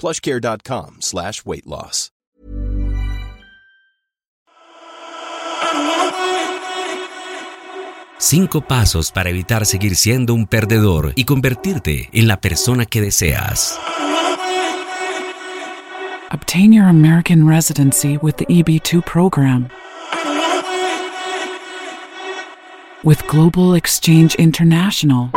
plushcare.com slash weight loss. Cinco pasos para evitar seguir siendo un perdedor y convertirte en la persona que deseas. Obtain your American residency with the EB2 program. With Global Exchange International.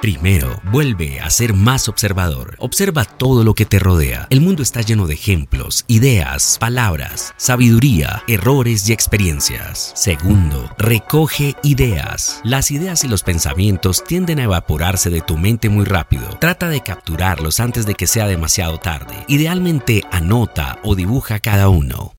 Primero, vuelve a ser más observador. Observa todo lo que te rodea. El mundo está lleno de ejemplos, ideas, palabras, sabiduría, errores y experiencias. Segundo, recoge ideas. Las ideas y los pensamientos tienden a evaporarse de tu mente muy rápido. Trata de capturarlos antes de que sea demasiado tarde. Idealmente anota o dibuja cada uno.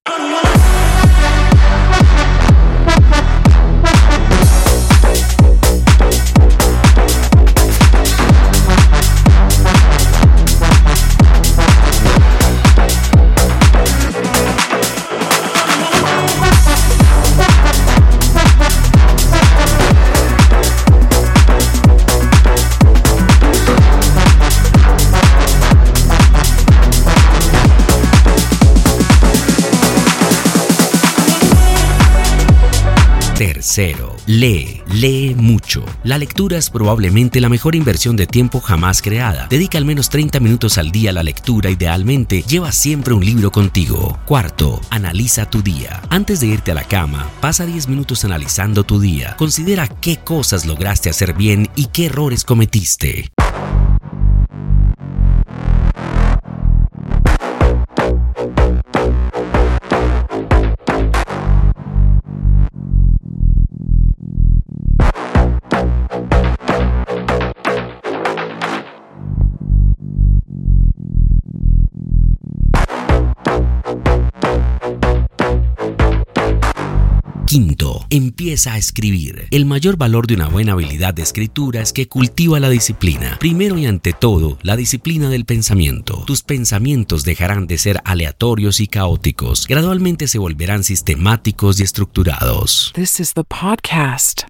Tercero, lee, lee mucho. La lectura es probablemente la mejor inversión de tiempo jamás creada. Dedica al menos 30 minutos al día a la lectura, idealmente lleva siempre un libro contigo. Cuarto, analiza tu día. Antes de irte a la cama, pasa 10 minutos analizando tu día. Considera qué cosas lograste hacer bien y qué errores cometiste. Quinto, empieza a escribir. El mayor valor de una buena habilidad de escritura es que cultiva la disciplina. Primero y ante todo, la disciplina del pensamiento. Tus pensamientos dejarán de ser aleatorios y caóticos. Gradualmente se volverán sistemáticos y estructurados. This is the podcast.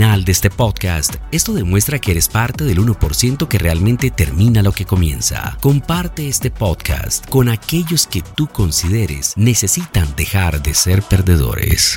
Final de este podcast, esto demuestra que eres parte del 1% que realmente termina lo que comienza. Comparte este podcast con aquellos que tú consideres necesitan dejar de ser perdedores.